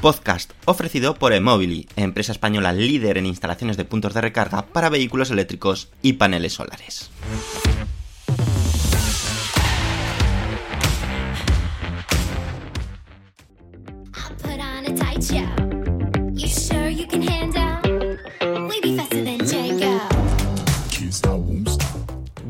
Podcast ofrecido por Emobili, empresa española líder en instalaciones de puntos de recarga para vehículos eléctricos y paneles solares.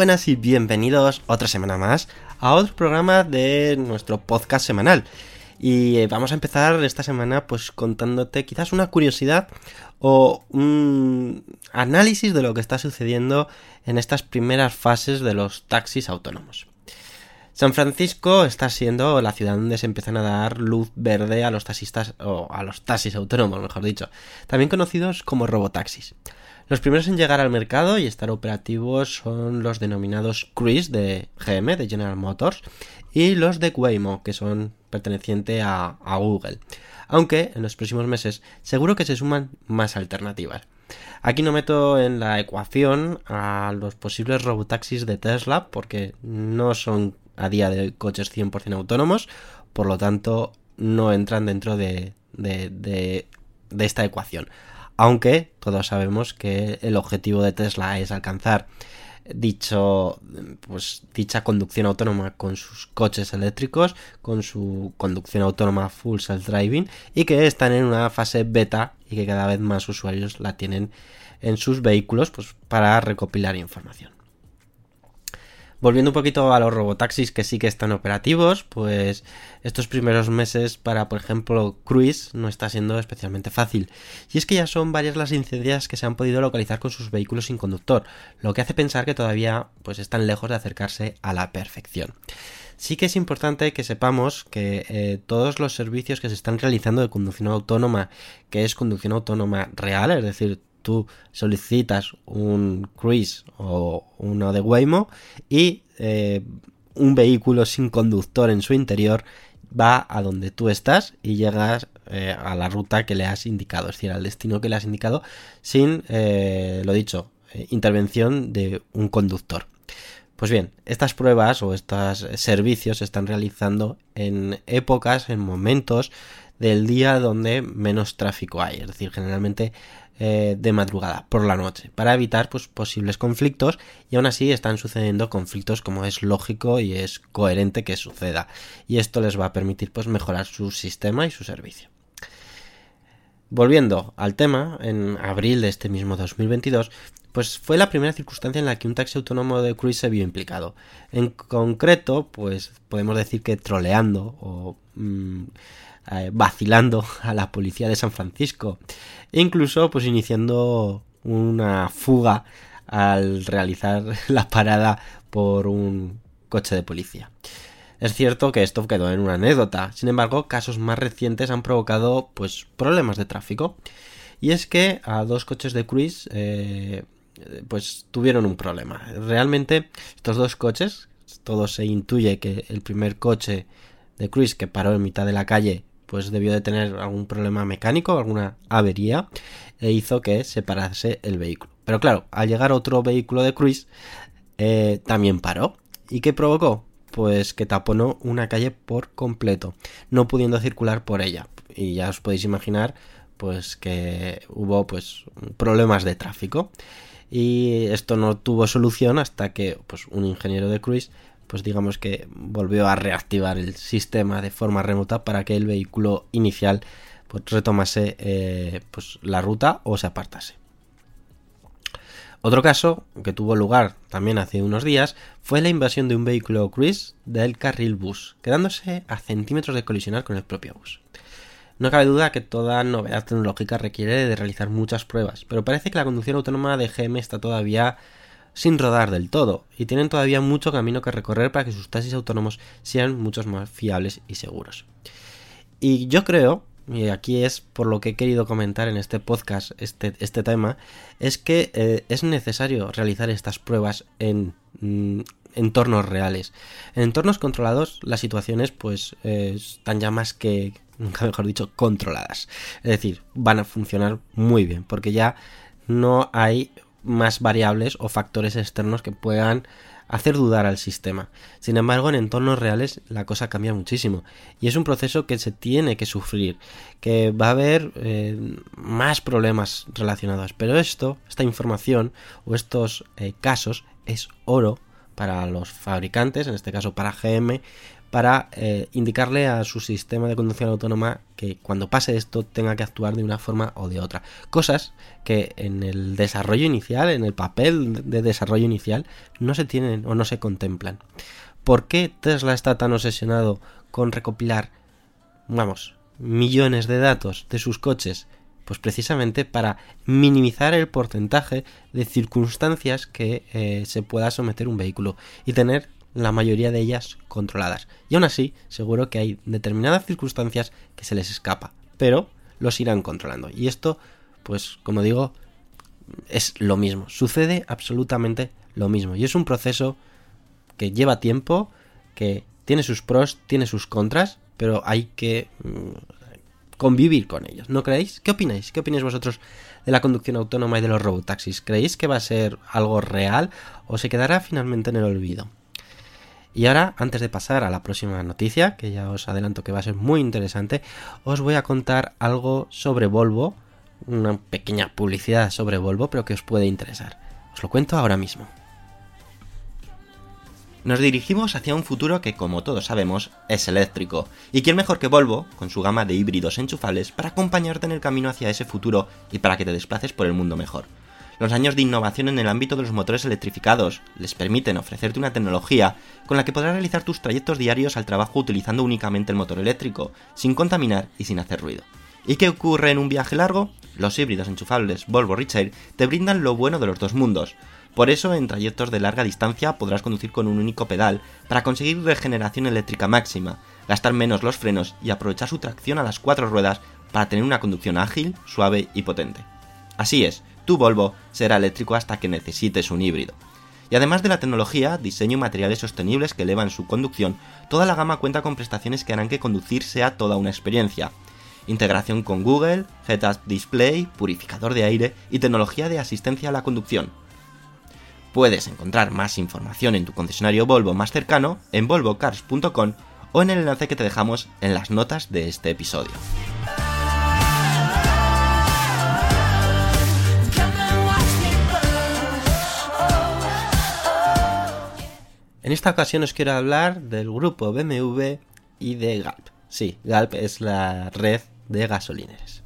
Buenas y bienvenidos otra semana más a otro programa de nuestro podcast semanal. Y eh, vamos a empezar esta semana pues contándote quizás una curiosidad o un análisis de lo que está sucediendo en estas primeras fases de los taxis autónomos. San Francisco está siendo la ciudad donde se empiezan a dar luz verde a los taxistas o a los taxis autónomos, mejor dicho, también conocidos como robotaxis. Los primeros en llegar al mercado y estar operativos son los denominados Cruise de GM, de General Motors, y los de Waymo, que son pertenecientes a, Google. Aunque en los próximos meses seguro que se suman más alternativas. Aquí no meto en la ecuación a los posibles robotaxis de Tesla porque no son a día de hoy coches 100% autónomos, por lo tanto no entran dentro de, de- de- de esta ecuación. Aunque todos sabemos que el objetivo de Tesla es alcanzar dicho pues dicha conducción autónoma con sus coches eléctricos con su conducción autónoma full self driving y que están en una fase beta y que cada vez más usuarios la tienen en sus vehículos pues para recopilar información Volviendo un poquito a los robotaxis que sí que están operativos, pues estos primeros meses para, por ejemplo, Cruise no está siendo especialmente fácil. Y es que ya son varias las incidencias que se han podido localizar con sus vehículos sin conductor, lo que hace pensar que todavía pues están lejos de acercarse a la perfección. Sí que es importante que sepamos que eh, todos los servicios que se están realizando de conducción autónoma, que es conducción autónoma real, es decir, tú solicitas un Cruise o uno de Waymo y eh, un vehículo sin conductor en su interior va a donde tú estás y llegas eh, a la ruta que le has indicado, es decir, al destino que le has indicado sin, eh, lo dicho, intervención de un conductor. Pues bien, estas pruebas o estos servicios se están realizando en épocas, en momentos del día donde menos tráfico hay, es decir, generalmente eh, de madrugada, por la noche, para evitar pues, posibles conflictos y aún así están sucediendo conflictos como es lógico y es coherente que suceda y esto les va a permitir pues mejorar su sistema y su servicio. Volviendo al tema, en abril de este mismo 2022, pues fue la primera circunstancia en la que un taxi autónomo de Cruise se vio implicado. En concreto, pues podemos decir que troleando o mm, eh, vacilando a la policía de San Francisco e incluso pues iniciando una fuga al realizar la parada por un coche de policía. Es cierto que esto quedó en una anécdota, sin embargo, casos más recientes han provocado pues problemas de tráfico. Y es que a dos coches de Cruise eh, pues tuvieron un problema. Realmente estos dos coches, todo se intuye que el primer coche de Cruise que paró en mitad de la calle pues debió de tener algún problema mecánico, alguna avería, e hizo que se parase el vehículo. Pero claro, al llegar otro vehículo de cruise, eh, también paró. ¿Y qué provocó? Pues que taponó una calle por completo, no pudiendo circular por ella. Y ya os podéis imaginar, pues que hubo pues problemas de tráfico. Y esto no tuvo solución hasta que pues un ingeniero de cruise pues digamos que volvió a reactivar el sistema de forma remota para que el vehículo inicial pues retomase eh, pues la ruta o se apartase. Otro caso que tuvo lugar también hace unos días fue la invasión de un vehículo cruise del carril bus, quedándose a centímetros de colisionar con el propio bus. No cabe duda que toda novedad tecnológica requiere de realizar muchas pruebas, pero parece que la conducción autónoma de GM está todavía sin rodar del todo y tienen todavía mucho camino que recorrer para que sus taxis autónomos sean mucho más fiables y seguros. Y yo creo, y aquí es por lo que he querido comentar en este podcast este, este tema, es que eh, es necesario realizar estas pruebas en mm, entornos reales. En entornos controlados las situaciones pues eh, están ya más que, mejor dicho, controladas. Es decir, van a funcionar muy bien porque ya no hay más variables o factores externos que puedan hacer dudar al sistema. Sin embargo, en entornos reales la cosa cambia muchísimo y es un proceso que se tiene que sufrir, que va a haber eh, más problemas relacionados. Pero esto, esta información o estos eh, casos es oro para los fabricantes, en este caso para GM, para eh, indicarle a su sistema de conducción autónoma que cuando pase esto tenga que actuar de una forma o de otra. Cosas que en el desarrollo inicial, en el papel de desarrollo inicial, no se tienen o no se contemplan. ¿Por qué Tesla está tan obsesionado con recopilar, vamos, millones de datos de sus coches? Pues precisamente para minimizar el porcentaje de circunstancias que eh, se pueda someter un vehículo y tener la mayoría de ellas controladas. Y aún así, seguro que hay determinadas circunstancias que se les escapa, pero los irán controlando. Y esto, pues como digo, es lo mismo. Sucede absolutamente lo mismo. Y es un proceso que lleva tiempo, que tiene sus pros, tiene sus contras, pero hay que mm, convivir con ellos. ¿No creéis? ¿Qué opináis? ¿Qué opináis vosotros de la conducción autónoma y de los robotaxis? ¿Creéis que va a ser algo real o se quedará finalmente en el olvido? Y ahora, antes de pasar a la próxima noticia, que ya os adelanto que va a ser muy interesante, os voy a contar algo sobre Volvo, una pequeña publicidad sobre Volvo, pero que os puede interesar. Os lo cuento ahora mismo. Nos dirigimos hacia un futuro que, como todos sabemos, es eléctrico. ¿Y quién mejor que Volvo, con su gama de híbridos enchufables, para acompañarte en el camino hacia ese futuro y para que te desplaces por el mundo mejor? Los años de innovación en el ámbito de los motores electrificados les permiten ofrecerte una tecnología con la que podrás realizar tus trayectos diarios al trabajo utilizando únicamente el motor eléctrico, sin contaminar y sin hacer ruido. ¿Y qué ocurre en un viaje largo? Los híbridos enchufables Volvo Recharge te brindan lo bueno de los dos mundos. Por eso, en trayectos de larga distancia podrás conducir con un único pedal para conseguir regeneración eléctrica máxima, gastar menos los frenos y aprovechar su tracción a las cuatro ruedas para tener una conducción ágil, suave y potente. Así es, tu Volvo será eléctrico hasta que necesites un híbrido. Y además de la tecnología, diseño y materiales sostenibles que elevan su conducción, toda la gama cuenta con prestaciones que harán que conducir sea toda una experiencia. Integración con Google, Head-Up Display, purificador de aire y tecnología de asistencia a la conducción. Puedes encontrar más información en tu concesionario Volvo más cercano en volvocars.com o en el enlace que te dejamos en las notas de este episodio. En esta ocasión os quiero hablar del grupo BMW y de Galp. Sí, Galp es la red de gasolineras.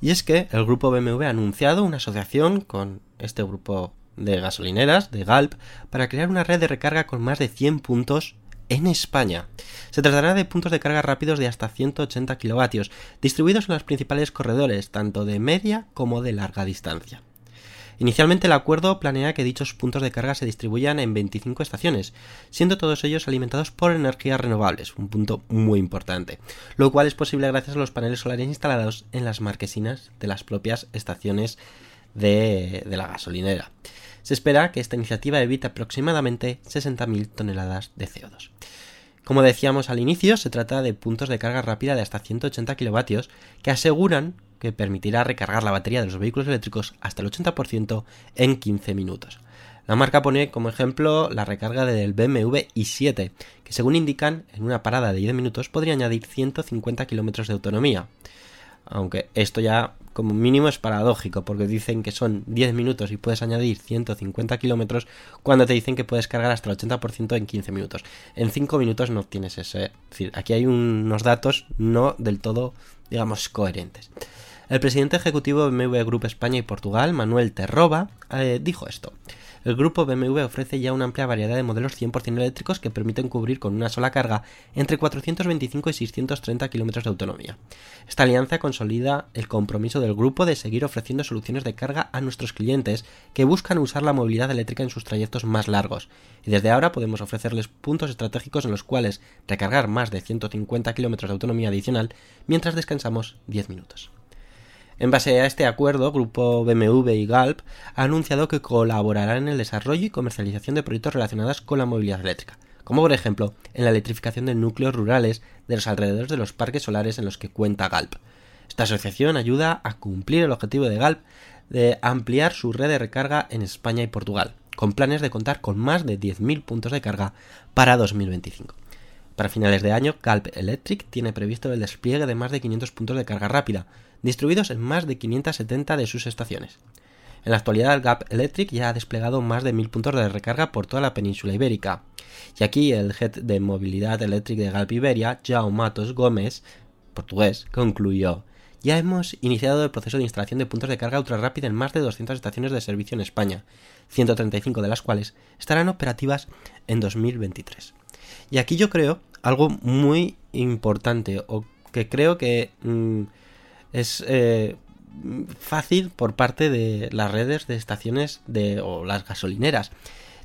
Y es que el grupo BMW ha anunciado una asociación con este grupo de gasolineras, de Galp, para crear una red de recarga con más de 100 puntos en España. Se tratará de puntos de carga rápidos de hasta 180 kilovatios, distribuidos en los principales corredores, tanto de media como de larga distancia. Inicialmente el acuerdo planea que dichos puntos de carga se distribuyan en 25 estaciones, siendo todos ellos alimentados por energías renovables, un punto muy importante, lo cual es posible gracias a los paneles solares instalados en las marquesinas de las propias estaciones de, de la gasolinera. Se espera que esta iniciativa evite aproximadamente 60.000 toneladas de CO2. Como decíamos al inicio, se trata de puntos de carga rápida de hasta 180 kilovatios que aseguran que permitirá recargar la batería de los vehículos eléctricos hasta el 80% en 15 minutos. La marca pone como ejemplo la recarga del BMW i7, que según indican, en una parada de 10 minutos podría añadir 150 kilómetros de autonomía. Aunque esto ya como mínimo es paradójico, porque dicen que son 10 minutos y puedes añadir 150 kilómetros, cuando te dicen que puedes cargar hasta el 80% en 15 minutos. En 5 minutos no tienes ese. Es decir, aquí hay unos datos no del todo, digamos, coherentes. El presidente ejecutivo de BMW Group España y Portugal, Manuel Terroba, eh, dijo esto. El grupo BMW ofrece ya una amplia variedad de modelos 100% eléctricos que permiten cubrir con una sola carga entre 425 y 630 kilómetros de autonomía. Esta alianza consolida el compromiso del grupo de seguir ofreciendo soluciones de carga a nuestros clientes que buscan usar la movilidad eléctrica en sus trayectos más largos. Y desde ahora podemos ofrecerles puntos estratégicos en los cuales recargar más de 150 kilómetros de autonomía adicional mientras descansamos 10 minutos. En base a este acuerdo, Grupo BMW y Galp ha anunciado que colaborarán en el desarrollo y comercialización de proyectos relacionados con la movilidad eléctrica, como por ejemplo en la electrificación de núcleos rurales de los alrededores de los parques solares en los que cuenta Galp. Esta asociación ayuda a cumplir el objetivo de Galp de ampliar su red de recarga en España y Portugal, con planes de contar con más de 10.000 puntos de carga para 2025. Para finales de año, Galp Electric tiene previsto el despliegue de más de 500 puntos de carga rápida, distribuidos en más de 570 de sus estaciones. En la actualidad, el Gap Electric ya ha desplegado más de 1000 puntos de recarga por toda la península ibérica. Y aquí el head de movilidad eléctrica de Galp Iberia, João Matos Gómez, portugués, concluyó. Ya hemos iniciado el proceso de instalación de puntos de carga ultra rápida en más de 200 estaciones de servicio en España, 135 de las cuales estarán operativas en 2023. Y aquí yo creo algo muy importante, o que creo que mmm, es eh, fácil por parte de las redes de estaciones de, o las gasolineras.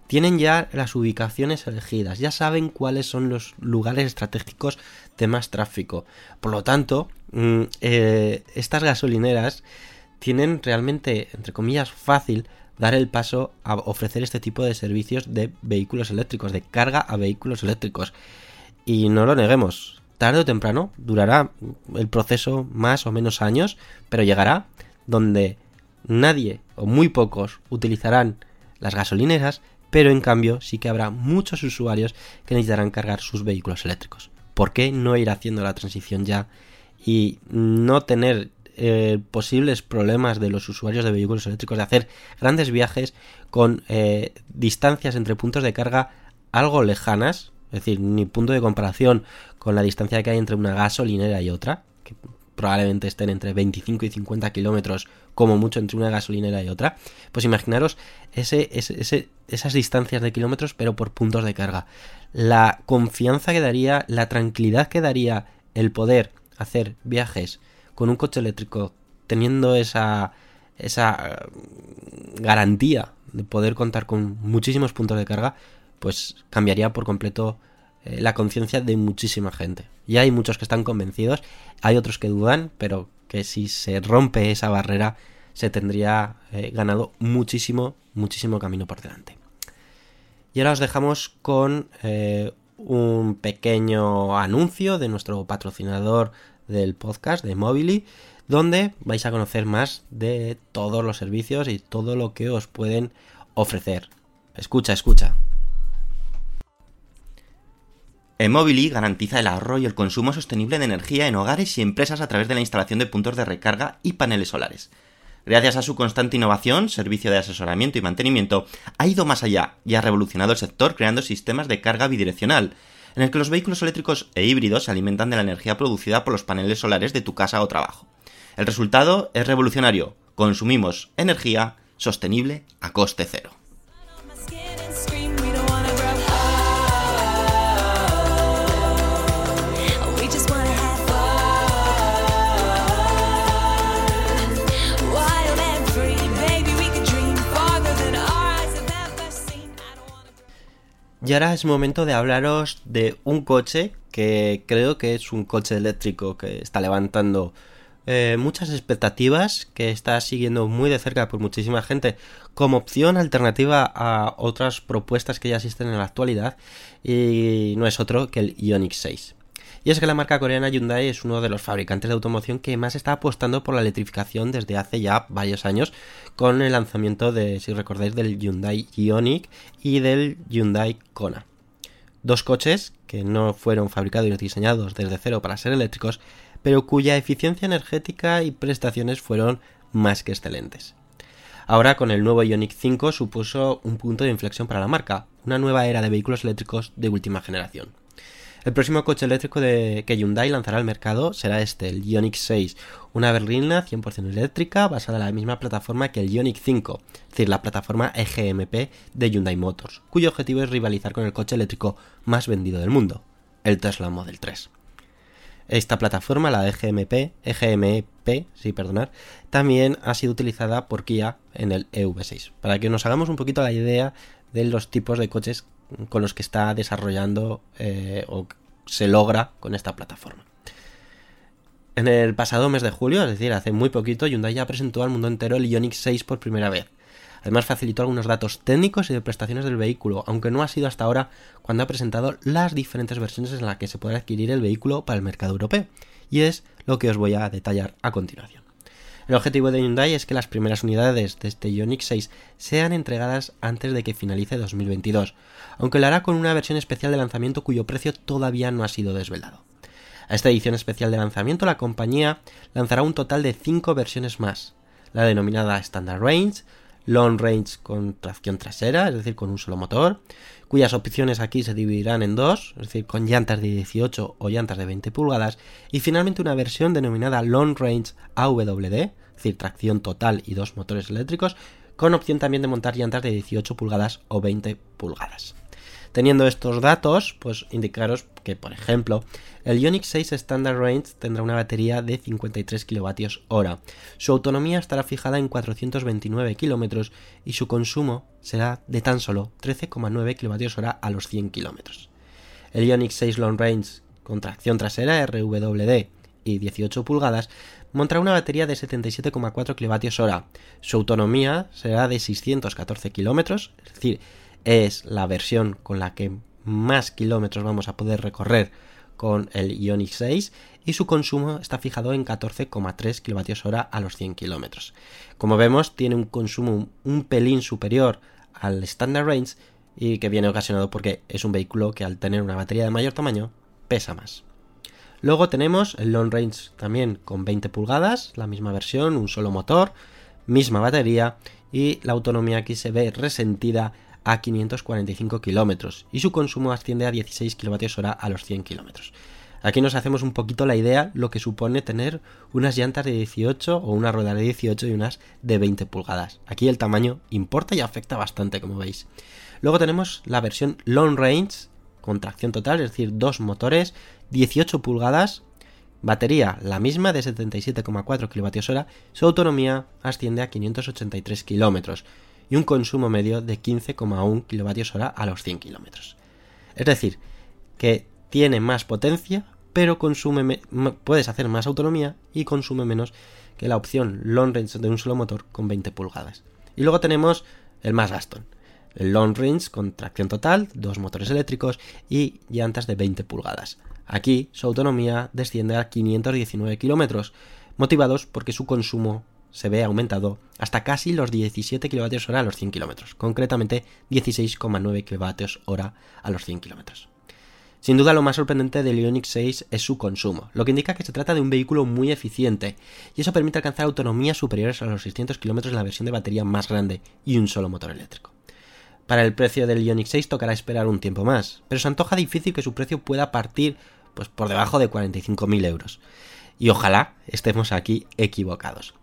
Tienen ya las ubicaciones elegidas, ya saben cuáles son los lugares estratégicos de más tráfico. Por lo tanto, mmm, eh, estas gasolineras tienen realmente, entre comillas, fácil dar el paso a ofrecer este tipo de servicios de vehículos eléctricos, de carga a vehículos eléctricos. Y no lo neguemos, tarde o temprano durará el proceso más o menos años, pero llegará donde nadie o muy pocos utilizarán las gasolineras, pero en cambio sí que habrá muchos usuarios que necesitarán cargar sus vehículos eléctricos. ¿Por qué no ir haciendo la transición ya y no tener eh, posibles problemas de los usuarios de vehículos eléctricos de hacer grandes viajes con eh, distancias entre puntos de carga algo lejanas, es decir, ni punto de comparación con la distancia que hay entre una gasolinera y otra, que probablemente estén entre 25 y 50 kilómetros, como mucho entre una gasolinera y otra, pues imaginaros ese, ese, esas distancias de kilómetros, pero por puntos de carga. La confianza que daría, la tranquilidad que daría el poder hacer viajes con un coche eléctrico, teniendo esa, esa garantía de poder contar con muchísimos puntos de carga, pues cambiaría por completo eh, la conciencia de muchísima gente. Y hay muchos que están convencidos, hay otros que dudan, pero que si se rompe esa barrera se tendría eh, ganado muchísimo, muchísimo camino por delante. Y ahora os dejamos con eh, un pequeño anuncio de nuestro patrocinador del podcast, de Mobily, donde vais a conocer más de todos los servicios y todo lo que os pueden ofrecer. Escucha, escucha. Emobili garantiza el ahorro y el consumo sostenible de energía en hogares y empresas a través de la instalación de puntos de recarga y paneles solares. Gracias a su constante innovación, servicio de asesoramiento y mantenimiento, ha ido más allá y ha revolucionado el sector creando sistemas de carga bidireccional, en el que los vehículos eléctricos e híbridos se alimentan de la energía producida por los paneles solares de tu casa o trabajo. El resultado es revolucionario. Consumimos energía sostenible a coste cero. Y ahora es momento de hablaros de un coche que creo que es un coche eléctrico que está levantando eh, muchas expectativas que está siguiendo muy de cerca por muchísima gente como opción alternativa a otras propuestas que ya existen en la actualidad y no es otro que el Ioniq 6. Y es que la marca coreana Hyundai es uno de los fabricantes de automoción que más está apostando por la electrificación desde hace ya varios años con el lanzamiento de, si recordáis, del Hyundai Ioniq y del Hyundai Kona. Dos coches que no fueron fabricados y diseñados desde cero para ser eléctricos, pero cuya eficiencia energética y prestaciones fueron más que excelentes. Ahora con el nuevo Ioniq 5 supuso un punto de inflexión para la marca, una nueva era de vehículos eléctricos de última generación. El próximo coche eléctrico que Hyundai lanzará al mercado será este, el Ioniq 6, una berlina 100% eléctrica basada en la misma plataforma que el Ioniq 5, es decir, la plataforma EGMP de Hyundai Motors, cuyo objetivo es rivalizar con el coche eléctrico más vendido del mundo, el Tesla Model 3. Esta plataforma, la EGMP, EGMP, sí, perdonar, también ha sido utilizada por Kia en el EV6, para que nos hagamos un poquito la idea de los tipos de coches con los que está desarrollando eh, o se logra con esta plataforma. En el pasado mes de julio, es decir, hace muy poquito, Hyundai ya presentó al mundo entero el Ioniq 6 por primera vez. Además facilitó algunos datos técnicos y de prestaciones del vehículo, aunque no ha sido hasta ahora cuando ha presentado las diferentes versiones en las que se podrá adquirir el vehículo para el mercado europeo. Y es lo que os voy a detallar a continuación. El objetivo de Hyundai es que las primeras unidades de este Ioniq 6 sean entregadas antes de que finalice 2022, aunque lo hará con una versión especial de lanzamiento cuyo precio todavía no ha sido desvelado. A esta edición especial de lanzamiento la compañía lanzará un total de 5 versiones más, la denominada Standard Range, Long Range con tracción trasera, es decir, con un solo motor, cuyas opciones aquí se dividirán en dos, es decir, con llantas de 18 o llantas de 20 pulgadas, y finalmente una versión denominada Long Range AWD, es decir, tracción total y dos motores eléctricos, con opción también de montar llantas de 18 pulgadas o 20 pulgadas. Teniendo estos datos, pues indicaros que, por ejemplo, el Ioniq 6 Standard Range tendrá una batería de 53 kWh. Su autonomía estará fijada en 429 km y su consumo será de tan solo 13,9 kWh a los 100 km. El Ioniq 6 Long Range con tracción trasera RWD y 18 pulgadas montará una batería de 77,4 kWh. Su autonomía será de 614 km, es decir, es la versión con la que más kilómetros vamos a poder recorrer con el Ioniq 6 y su consumo está fijado en 14,3 kWh a los 100 kilómetros. Como vemos, tiene un consumo un pelín superior al Standard Range y que viene ocasionado porque es un vehículo que al tener una batería de mayor tamaño pesa más. Luego tenemos el Long Range también con 20 pulgadas, la misma versión, un solo motor, misma batería y la autonomía aquí se ve resentida a 545 kilómetros y su consumo asciende a 16 kWh a los 100 kilómetros. Aquí nos hacemos un poquito la idea lo que supone tener unas llantas de 18 o una rueda de 18 y unas de 20 pulgadas. Aquí el tamaño importa y afecta bastante, como veis. Luego tenemos la versión Long Range con tracción total, es decir, dos motores, 18 pulgadas, batería la misma de 77,4 kWh, su autonomía asciende a 583 kilómetros y un consumo medio de 15,1 kWh a los 100 km. Es decir, que tiene más potencia, pero puedes hacer más autonomía y consume menos que la opción long range de un solo motor con 20 pulgadas. Y luego tenemos el más Gaston, el long range con tracción total, dos motores eléctricos y llantas de 20 pulgadas. Aquí su autonomía desciende a 519 kilómetros, motivados porque su consumo se ve aumentado hasta casi los 17 kWh a los 100 km, concretamente 16,9 kWh a los 100 km. Sin duda lo más sorprendente del Ioniq 6 es su consumo, lo que indica que se trata de un vehículo muy eficiente, y eso permite alcanzar autonomías superiores a los 600 km en la versión de batería más grande y un solo motor eléctrico. Para el precio del Ioniq 6 tocará esperar un tiempo más, pero se antoja difícil que su precio pueda partir pues, por debajo de 45.000 euros. Y ojalá estemos aquí equivocados.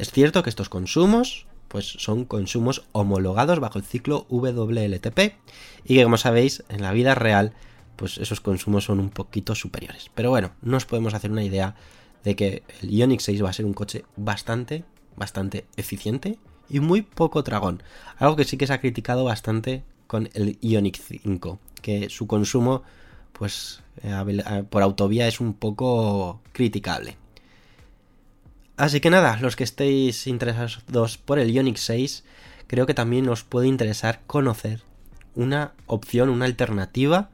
Es cierto que estos consumos pues son consumos homologados bajo el ciclo WLTP y que como sabéis en la vida real pues esos consumos son un poquito superiores. Pero bueno, nos podemos hacer una idea de que el Ioniq 6 va a ser un coche bastante, bastante eficiente y muy poco dragón. Algo que sí que se ha criticado bastante con el Ioniq 5, que su consumo pues eh, por autovía es un poco criticable. Así que nada, los que estéis interesados por el Ioniq 6, creo que también os puede interesar conocer una opción, una alternativa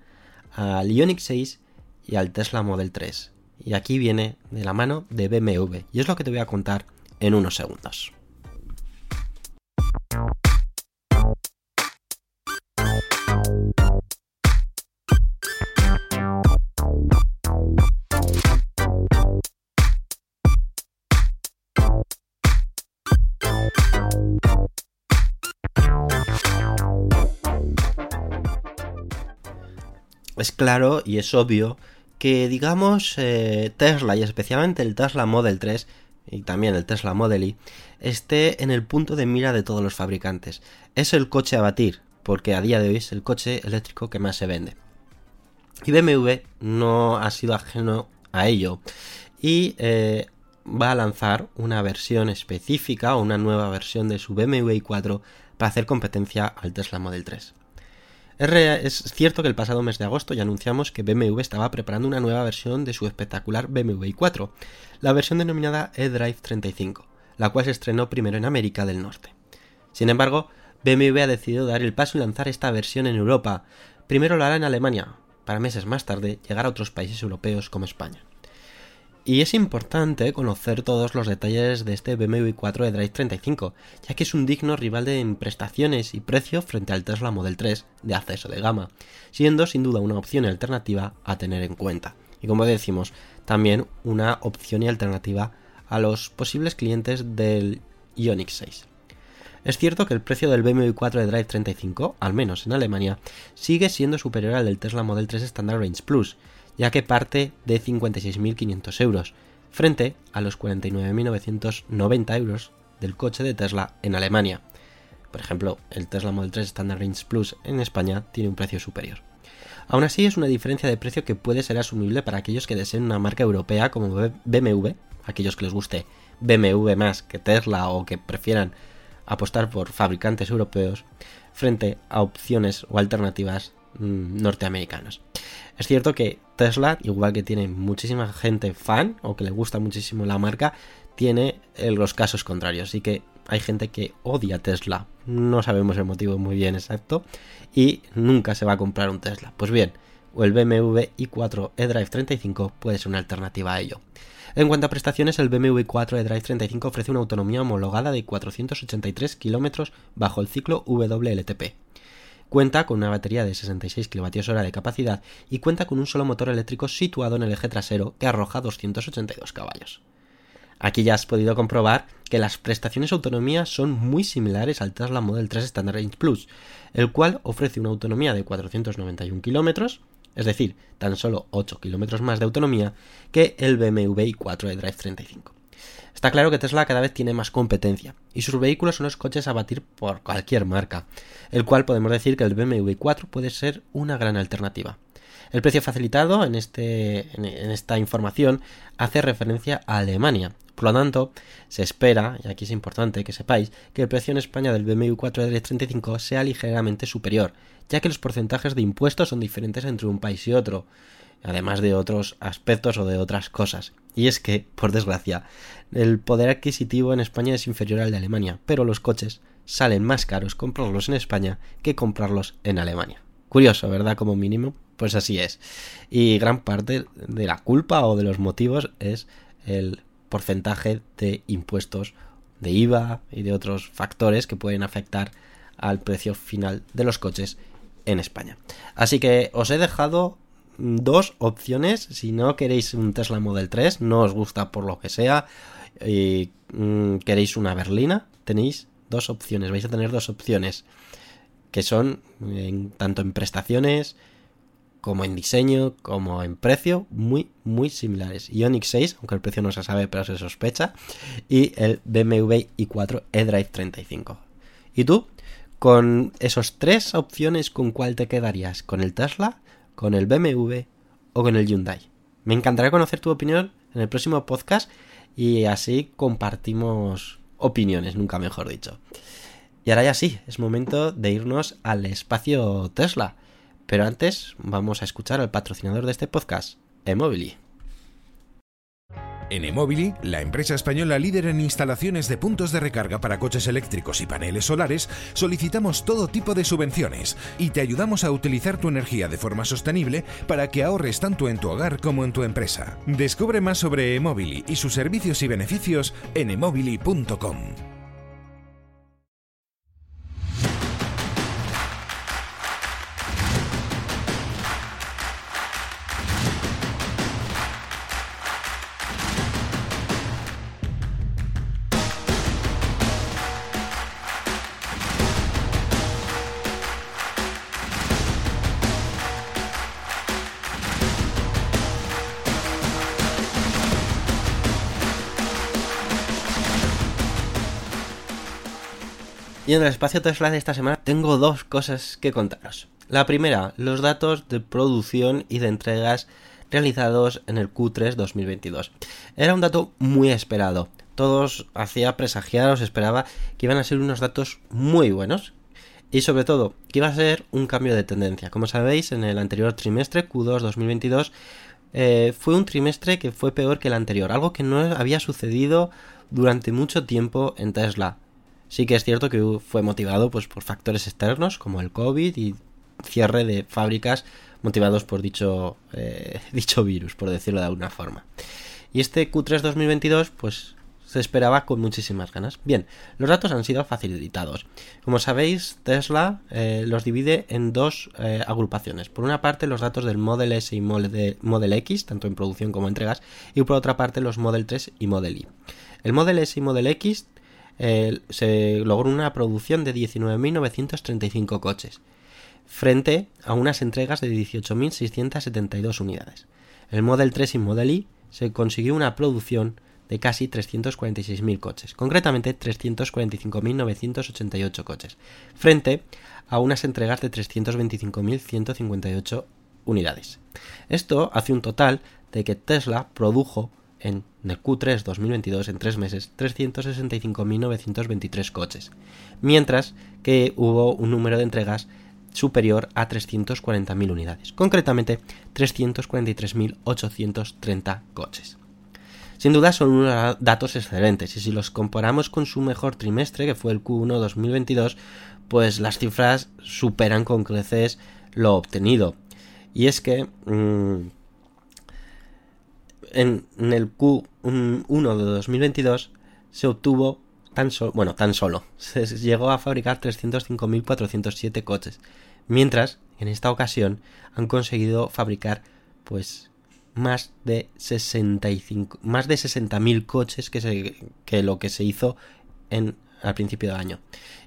al Ioniq 6 y al Tesla Model 3. Y aquí viene de la mano de BMW. Y es lo que te voy a contar en unos segundos. Es claro y es obvio que digamos eh, Tesla y especialmente el Tesla Model 3 y también el Tesla Model Y esté en el punto de mira de todos los fabricantes. Es el coche a batir, porque a día de hoy es el coche eléctrico que más se vende. Y BMW no ha sido ajeno a ello y eh, va a lanzar una versión específica o una nueva versión de su BMW i4 para hacer competencia al Tesla Model 3. Es, cierto que el pasado mes de agosto ya anunciamos que BMW estaba preparando una nueva versión de su espectacular BMW i4, la versión denominada eDrive 35, la cual se estrenó primero en América del Norte. Sin embargo, BMW ha decidido dar el paso y lanzar esta versión en Europa. Primero lo hará en Alemania, para meses más tarde llegar a otros países europeos como España. Y es importante conocer todos los detalles de este BMW i4 de Drive 35, ya que es un digno rival de en prestaciones y precio frente al Tesla Model 3 de acceso de gama, siendo sin duda una opción alternativa a tener en cuenta. Y como decimos, también una opción y alternativa a los posibles clientes del Ioniq 6. Es cierto que el precio del BMW i4 de Drive 35, al menos en Alemania, sigue siendo superior al del Tesla Model 3 Standard Range Plus, ya que parte de 56.500 euros, frente a los 49.990 euros del coche de Tesla en Alemania. Por ejemplo, el Tesla Model 3 Standard Range Plus en España tiene un precio superior. Aún así es una diferencia de precio que puede ser asumible para aquellos que deseen una marca europea como BMW, aquellos que les guste BMW más que Tesla o que prefieran apostar por fabricantes europeos frente a opciones o alternativas mm, norteamericanas. Es cierto que Tesla, igual que tiene muchísima gente fan o que le gusta muchísimo la marca, tiene eh, los casos contrarios. Así que hay gente que odia Tesla. No sabemos el motivo muy bien exacto. Y nunca se va a comprar un Tesla. Pues bien, o el BMW i4 eDrive 35 puede ser una alternativa a ello. En cuanto a prestaciones, el BMW i4 eDrive 35 ofrece una autonomía homologada de 483 km bajo el ciclo WLTP. Cuenta con una batería de 66 kWh de capacidad y cuenta con un solo motor eléctrico situado en el eje trasero que arroja 282 caballos. Aquí ya has podido comprobar que las prestaciones autonomía son muy similares al Tesla Model 3 Standard Range Plus, el cual ofrece una autonomía de 491 kilómetros, es decir, tan solo 8 kilómetros más de autonomía que el BMW i4 de Drive 35. Está claro que Tesla cada vez tiene más competencia y sus vehículos son los coches a batir por cualquier marca, el cual podemos decir que el BMW i4 puede ser una gran alternativa. El precio facilitado en, este, en, esta información hace referencia a Alemania. Por lo tanto, se espera, y aquí es importante que sepáis, que el precio en España del BMW 4 de 35 sea ligeramente superior, ya que los porcentajes de impuestos son diferentes entre un país y otro, además de otros aspectos o de otras cosas. Y es que, por desgracia, el poder adquisitivo en España es inferior al de Alemania, pero los coches salen más caros comprarlos en España que comprarlos en Alemania. Curioso, ¿verdad? Como mínimo, pues así es. Y gran parte de la culpa o de los motivos es el porcentaje de impuestos de IVA y de otros factores que pueden afectar al precio final de los coches en España. Así que os he dejado dos opciones si no queréis un Tesla Model 3, no os gusta por lo que sea y mm, queréis una berlina, tenéis dos opciones, vais a tener dos opciones que son tanto en prestaciones como en diseño, como en precio, muy, muy similares. Ioniq 6, aunque el precio no se sabe, pero se sospecha, y el BMW i4 eDrive 35. ¿Y tú? Con esos tres opciones, ¿con cuál te quedarías? ¿Con el Tesla, con el BMW o con el Hyundai? Me encantará conocer tu opinión en el próximo podcast y así compartimos opiniones, nunca mejor dicho. Y ahora ya sí, es momento de irnos al espacio Tesla. Pero antes vamos a escuchar al patrocinador de este podcast, Emobili. En Emobili, la empresa española líder en instalaciones de puntos de recarga para coches eléctricos y paneles solares, solicitamos todo tipo de subvenciones y te ayudamos a utilizar tu energía de forma sostenible para que ahorres tanto en tu hogar como en tu empresa. Descubre más sobre Emobili y sus servicios y beneficios en emobili.com. Y en el espacio Tesla de esta semana tengo dos cosas que contaros. La primera, los datos de producción y de entregas realizados en el Q3 2022. Era un dato muy esperado. Todos hacía presagiar, os esperaba que iban a ser unos datos muy buenos. Y sobre todo, que iba a ser un cambio de tendencia. Como sabéis, en el anterior trimestre, Q2 2022, eh, fue un trimestre que fue peor que el anterior. Algo que no había sucedido durante mucho tiempo en Tesla. Sí que es cierto que fue motivado pues, por factores externos como el COVID y cierre de fábricas motivados por dicho, eh, dicho virus, por decirlo de alguna forma. Y este Q3 2022 pues se esperaba con muchísimas ganas. Bien, los datos han sido facilitados. Como sabéis, Tesla eh, los divide en dos eh, agrupaciones. Por una parte, los datos del Model S y Model, Model X, tanto en producción como entregas, y por otra parte, los Model 3 y Model Y. El Model S y Model X se logró una producción de 19.935 coches, frente a unas entregas de 18.672 unidades. El Model 3 y Model Y se consiguió una producción de casi 346.000 coches, concretamente 345.988 coches, frente a unas entregas de 325.158 unidades. Esto hace un total de que Tesla produjo en el Q3 2022, en tres meses, 365.923 coches, mientras que hubo un número de entregas superior a 340.000 unidades, concretamente 343.830 coches. Sin duda son unos datos excelentes y si los comparamos con su mejor trimestre, que fue el Q1 2022, pues las cifras superan con creces lo obtenido. Y es que mmm, en, el Q1 de 2022 se obtuvo tan solo, bueno, tan solo, se llegó a fabricar 305.407 coches, mientras en esta ocasión han conseguido fabricar pues más de 65 más de 60.000 coches que, se, que lo que se hizo en al principio de año.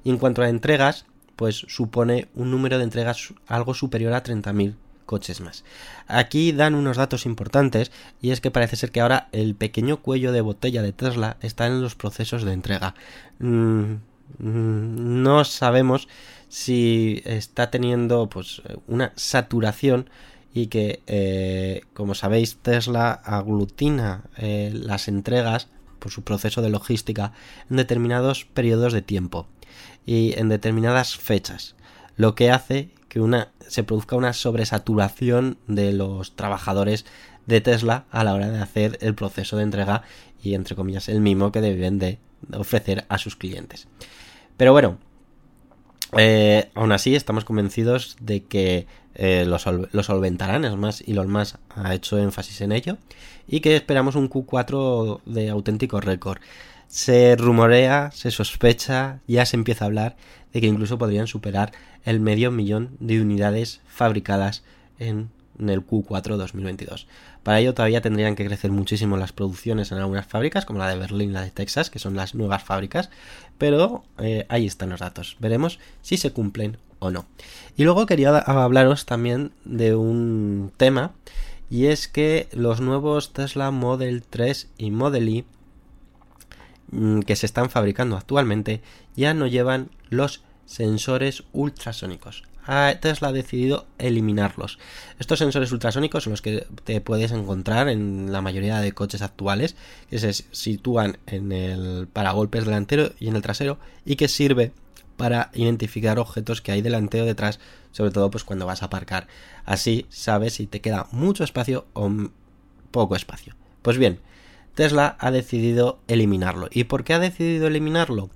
Y en cuanto a entregas, pues supone un número de entregas algo superior a 30.000 coches más. Aquí dan unos datos importantes y es que parece ser que ahora el pequeño cuello de botella de Tesla está en los procesos de entrega. Mm, no sabemos si está teniendo pues una saturación y que eh, como sabéis Tesla aglutina eh, las entregas por su proceso de logística en determinados periodos de tiempo y en determinadas fechas lo que hace que una, se produzca una sobresaturación de los trabajadores de Tesla a la hora de hacer el proceso de entrega y entre comillas el mimo que deben de ofrecer a sus clientes. Pero bueno, eh, aún así estamos convencidos de que eh, lo, lo, solventarán, es más, Elon Musk ha hecho énfasis en ello y que esperamos un Q4 de auténtico récord. Se rumorea, se sospecha, ya se empieza a hablar de que incluso podrían superar el medio millón de unidades fabricadas en, el Q4 2022. Para ello todavía tendrían que crecer muchísimo las producciones en algunas fábricas, como la de Berlín la de Texas, que son las nuevas fábricas, pero eh, ahí están los datos. Veremos si se cumplen o no. Y luego quería hablaros también de un tema, y es que los nuevos Tesla Model 3 y Model Y que se están fabricando actualmente ya no llevan los sensores ultrasónicos. Tesla ha decidido eliminarlos. Estos sensores ultrasónicos son los que te puedes encontrar en la mayoría de coches actuales, que se sitúan en el paragolpes delantero y en el trasero y que sirve para identificar objetos que hay delante o detrás, sobre todo pues cuando vas a aparcar. Así sabes si te queda mucho espacio o poco espacio. Pues bien, Tesla ha decidido eliminarlo. ¿Y por qué ha decidido eliminarlo?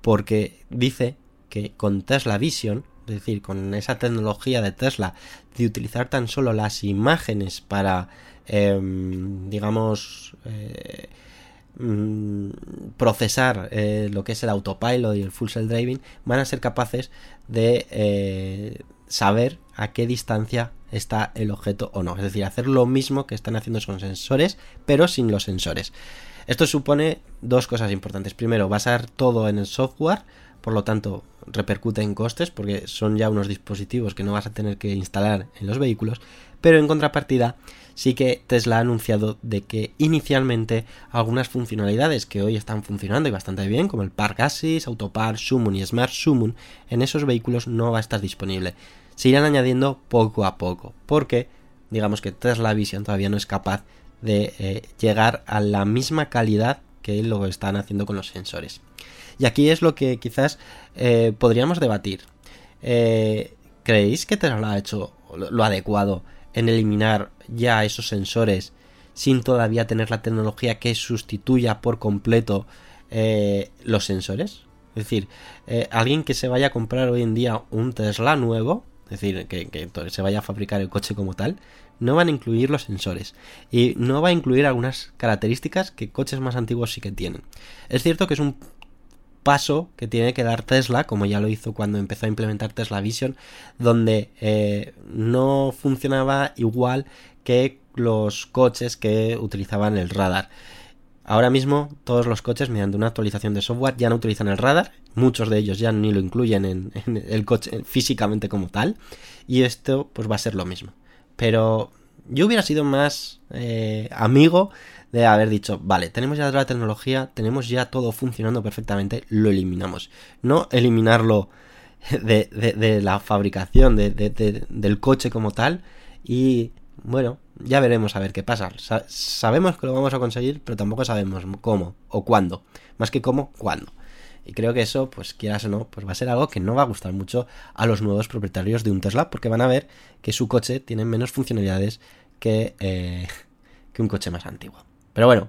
Porque dice que con Tesla Vision, es decir, con esa tecnología de Tesla de utilizar tan solo las imágenes para, em, digamos, eh, mm, procesar eh, lo que es el autopilot y el full self driving, van a ser capaces de eh, saber a qué distancia está el objeto o no. Es decir, hacer lo mismo que están haciendo con sensores, pero sin los sensores. Esto supone dos cosas importantes. Primero, basar todo en el software, por lo tanto, repercute en costes porque son ya unos dispositivos que no vas a tener que instalar en los vehículos. Pero en contrapartida, sí que Tesla ha anunciado de que inicialmente algunas funcionalidades que hoy están funcionando y bastante bien, como el Park Assist, Autopark, Summon y Smart Summon, en esos vehículos no va a estar disponible. Se irán añadiendo poco a poco, porque digamos que Tesla Vision todavía no es capaz de eh, llegar a la misma calidad que lo están haciendo con los sensores. Y aquí es lo que quizás eh, podríamos debatir. Eh, ¿Creéis que Tesla ha hecho lo, adecuado en eliminar ya esos sensores sin todavía tener la tecnología que sustituya por completo los sensores? Es decir, alguien que se vaya a comprar hoy en día un Tesla nuevo, es decir, que, se vaya a fabricar el coche como tal, no van a incluir los sensores y no va a incluir algunas características que coches más antiguos sí que tienen. Es cierto que es un paso que tiene que dar Tesla, como ya lo hizo cuando empezó a implementar Tesla Vision, donde eh, no funcionaba igual que los coches que utilizaban el radar. Ahora mismo todos los coches mediante una actualización de software ya no utilizan el radar, muchos de ellos ya ni lo incluyen en, el coche físicamente como tal, y esto pues va a ser lo mismo. Pero yo hubiera sido más eh, amigo de haber dicho, vale, tenemos ya la tecnología, tenemos ya todo funcionando perfectamente, lo eliminamos. No eliminarlo de, la fabricación de- de- de- del coche como tal y bueno, ya veremos a ver qué pasa. Sa- sabemos que lo vamos a conseguir, pero tampoco sabemos cómo o cuándo. Más que cómo, cuándo. Y creo que eso, pues quieras o no, pues va a ser algo que no va a gustar mucho a los nuevos propietarios de un Tesla, porque van a ver que su coche tiene menos funcionalidades que, eh, que un coche más antiguo. Pero bueno,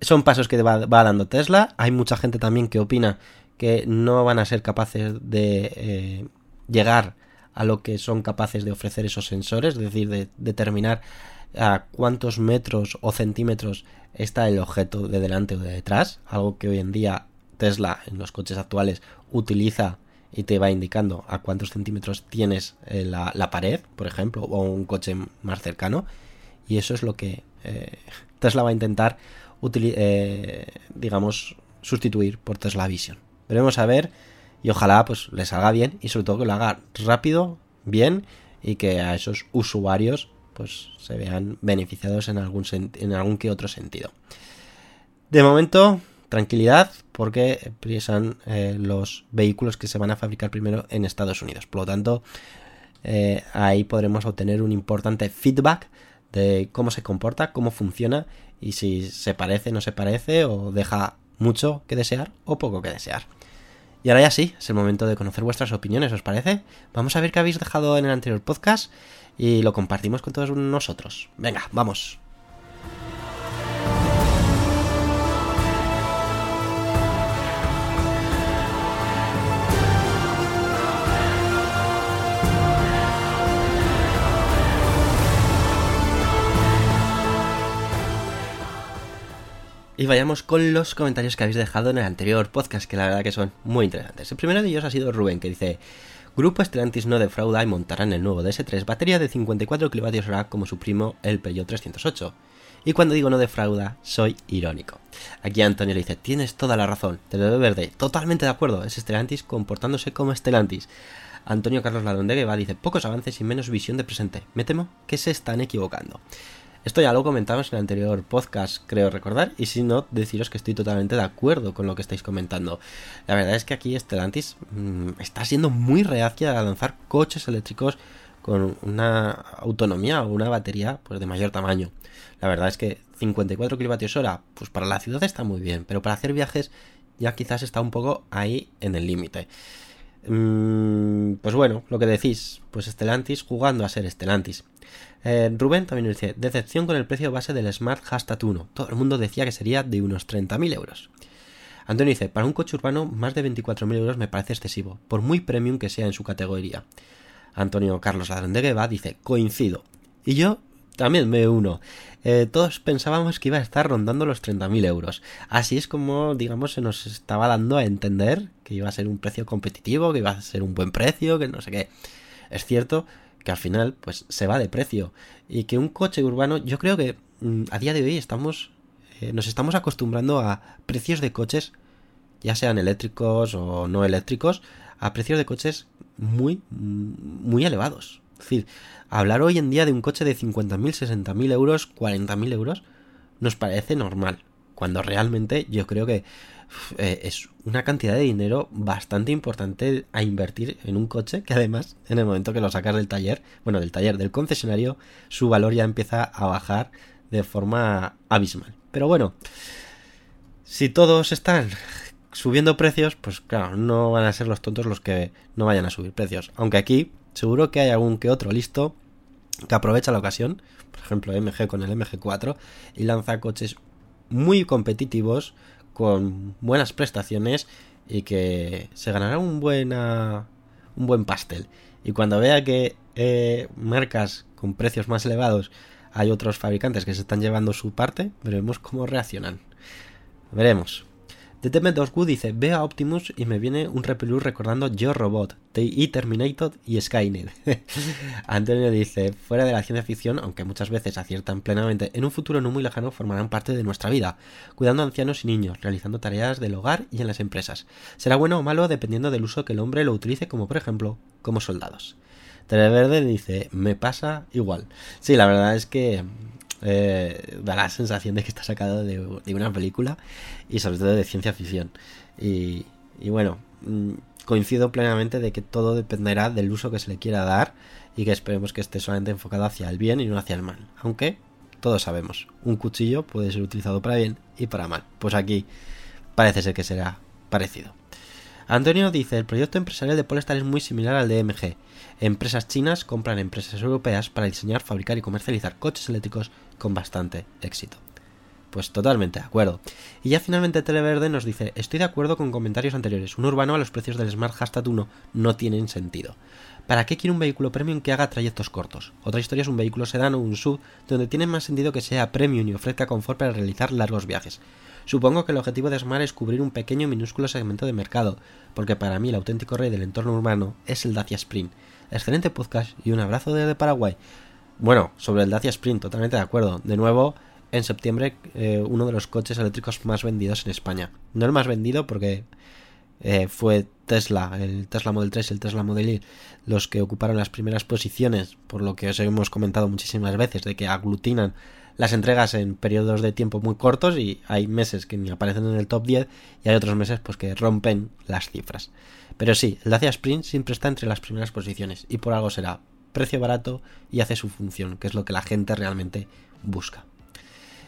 son pasos que va, va dando Tesla. Hay mucha gente también que opina que no van a ser capaces de eh, llegar a lo que son capaces de ofrecer esos sensores, es decir, de determinar a cuántos metros o centímetros está el objeto de delante o de detrás, algo que hoy en día Tesla en los coches actuales utiliza y te va indicando a cuántos centímetros tienes eh, la, pared, por ejemplo, o un coche más cercano. Y eso es lo que eh, Tesla va a intentar, eh, digamos, sustituir por Tesla Vision. Veremos a ver y ojalá pues le salga bien y sobre todo que lo haga rápido, bien y que a esos usuarios pues se vean beneficiados en algún, en algún que otro sentido. De momento, tranquilidad, porque son eh, los vehículos que se van a fabricar primero en Estados Unidos. Por lo tanto, eh, ahí podremos obtener un importante feedback de cómo se comporta, cómo funciona y si se parece, no se parece o deja mucho que desear o poco que desear. Y ahora ya sí, es el momento de conocer vuestras opiniones, ¿os parece? Vamos a ver qué habéis dejado en el anterior podcast y lo compartimos con todos nosotros. Venga, vamos. Y vayamos con los comentarios que habéis dejado en el anterior podcast, que la verdad que son muy interesantes. El primero de ellos ha sido Rubén, que dice: Grupo Stellantis no defrauda y montará en el nuevo DS3 batería de 54 kWh como su primo el Peugeot 308. Y cuando digo no defrauda, soy irónico. Aquí Antonio le dice: Tienes toda la razón, te lo doy verde. Totalmente de acuerdo, es Stellantis comportándose como Stellantis. Antonio Carlos Ladonde va dice: Pocos avances y menos visión de presente. Me temo que se están equivocando. Esto ya lo comentamos en el anterior podcast, creo recordar, y si no, deciros que estoy totalmente de acuerdo con lo que estáis comentando. La verdad es que aquí Stellantis mmm, está siendo muy reacia a lanzar coches eléctricos con una autonomía o una batería pues de mayor tamaño. La verdad es que 54 kWh, pues para la ciudad está muy bien, pero para hacer viajes ya quizás está un poco ahí en el límite. Mm, pues bueno, lo que decís, pues Stellantis jugando a ser Stellantis. Eh, Rubén también nos dice, decepción con el precio base del Smart Hashtag 1. Todo el mundo decía que sería de unos 30.000 euros. Antonio dice, para un coche urbano más de 24.000 euros me parece excesivo, por muy premium que sea en su categoría. Antonio Carlos Ladrón de dice, coincido. Y yo también me uno. Eh, todos pensábamos que iba a estar rondando los 30.000 euros. Así es como, digamos, se nos estaba dando a entender que iba a ser un precio competitivo, que iba a ser un buen precio, que no sé qué. Es cierto que al final, pues, se va de precio. Y que un coche urbano, yo creo que mm, a día de hoy estamos, eh, nos estamos acostumbrando a precios de coches, ya sean eléctricos o no eléctricos, a precios de coches muy, muy elevados. Es decir, hablar hoy en día de un coche de 50.000, 60.000 euros, 40.000 euros, nos parece normal. Cuando realmente yo creo que eh, es una cantidad de dinero bastante importante a invertir en un coche que además en el momento que lo sacas del taller, bueno, del taller, del concesionario, su valor ya empieza a bajar de forma abismal. Pero bueno, si todos están subiendo precios, pues claro, no van a ser los tontos los que no vayan a subir precios. Aunque aquí seguro que hay algún que otro listo que aprovecha la ocasión, por ejemplo MG con el MG4, y lanza coches muy competitivos, con buenas prestaciones y que se ganará un, buena, un buen pastel. Y cuando vea que eh, marcas con precios más elevados hay otros fabricantes que se están llevando su parte, veremos cómo reaccionan. Veremos. DTM2Q dice, veo a Optimus y me viene un repelús recordando Yo Robot, y Terminator y Skynet. Antonio dice, fuera de la ciencia ficción, aunque muchas veces aciertan plenamente, en un futuro no muy lejano formarán parte de nuestra vida, cuidando ancianos y niños, realizando tareas del hogar y en las empresas. Será bueno o malo dependiendo del uso que el hombre lo utilice, como por ejemplo, como soldados. Televerde dice, me pasa igual. Sí, la verdad es que eh, da la sensación de que está sacado de, una película y sobre todo de ciencia ficción. Y, y bueno, mm, coincido plenamente de que todo dependerá del uso que se le quiera dar y que esperemos que esté solamente enfocado hacia el bien y no hacia el mal. Aunque todos sabemos, un cuchillo puede ser utilizado para bien y para mal. Pues aquí parece ser que será parecido. Antonio dice, el proyecto empresarial de Polestar es muy similar al de MG. Empresas chinas compran empresas europeas para diseñar, fabricar y comercializar coches eléctricos con bastante éxito. Pues totalmente de acuerdo. Y ya finalmente Televerde nos dice, estoy de acuerdo con comentarios anteriores, un urbano a los precios del Smart Hashtag 1 no tienen sentido. ¿Para qué quiere un vehículo premium que haga trayectos cortos? Otra historia es un vehículo sedán o un sub donde tiene más sentido que sea premium y ofrezca confort para realizar largos viajes. Supongo que el objetivo de Smart es cubrir un pequeño minúsculo segmento de mercado, porque para mí el auténtico rey del entorno urbano es el Dacia Sprint. Excelente podcast y un abrazo desde Paraguay. Bueno, sobre el Dacia Sprint, totalmente de acuerdo. De nuevo, en septiembre, eh, uno de los coches eléctricos más vendidos en España. No el más vendido porque eh, fue Tesla, el Tesla Model 3 y el Tesla Model Y, los que ocuparon las primeras posiciones, por lo que os hemos comentado muchísimas veces, de que aglutinan las entregas en periodos de tiempo muy cortos y hay meses que ni aparecen en el top 10 y hay otros meses pues que rompen las cifras. Pero sí, el Dacia Sprint siempre está entre las primeras posiciones y por algo será precio barato y hace su función, que es lo que la gente realmente busca.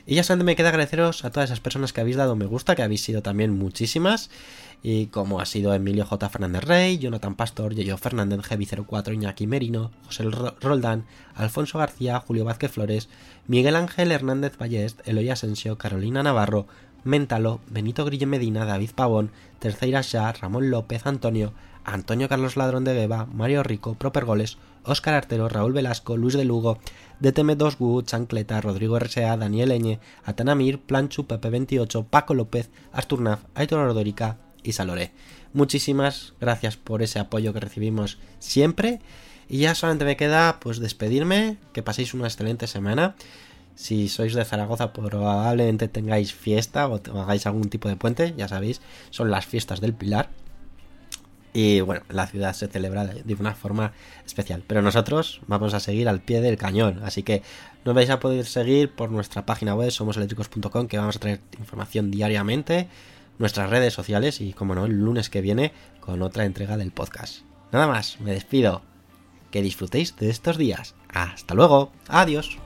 Y ya solamente me queda agradeceros a todas esas personas que habéis dado me gusta, que habéis sido también muchísimas. Y como ha sido Emilio J. Fernández Rey, Jonathan Pastor, Yoyo Fernández, Heavy04, Iñaki Merino, José Roldán, Alfonso García, Julio Vázquez Flores, Miguel Ángel Hernández Ballest, Eloy Asensio, Carolina Navarro, Méntalo, Benito Grille Medina, David Pavón, Terceira Shah, Ramón López, Antonio, Antonio Carlos Ladrón de Gueva, Mario Rico, Proper Goles, Óscar Artero, Raúl Velasco, Luis de Lugo, DTM2 Gu, Chancleta, Rodrigo RSA, Daniel Eñe, Atanamir, Planchu, Pepe28, Paco López, Asturnaf, Aitor Ordórica y Saloré. Muchísimas gracias por ese apoyo que recibimos siempre. Y ya solamente me queda pues despedirme, que paséis una excelente semana. Si sois de Zaragoza probablemente tengáis fiesta o hagáis algún tipo de puente, ya sabéis, son las fiestas del Pilar. Y bueno, la ciudad se celebra de una forma especial. Pero nosotros vamos a seguir al pie del cañón. Así que nos vais a poder seguir por nuestra página web somoseléctricos.com que vamos a traer información diariamente, nuestras redes sociales y como no, el lunes que viene con otra entrega del podcast. Nada más, me despido. Que disfrutéis de estos días. Hasta luego. Adiós.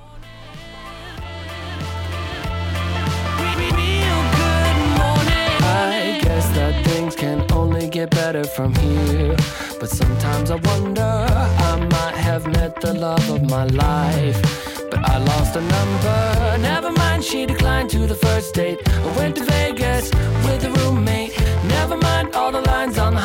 Can get better from here. But sometimes I wonder, I might have met the love of my life. But I lost a number. Never mind, she declined to the first date. I went to Vegas with a roommate. Never mind all the lines on the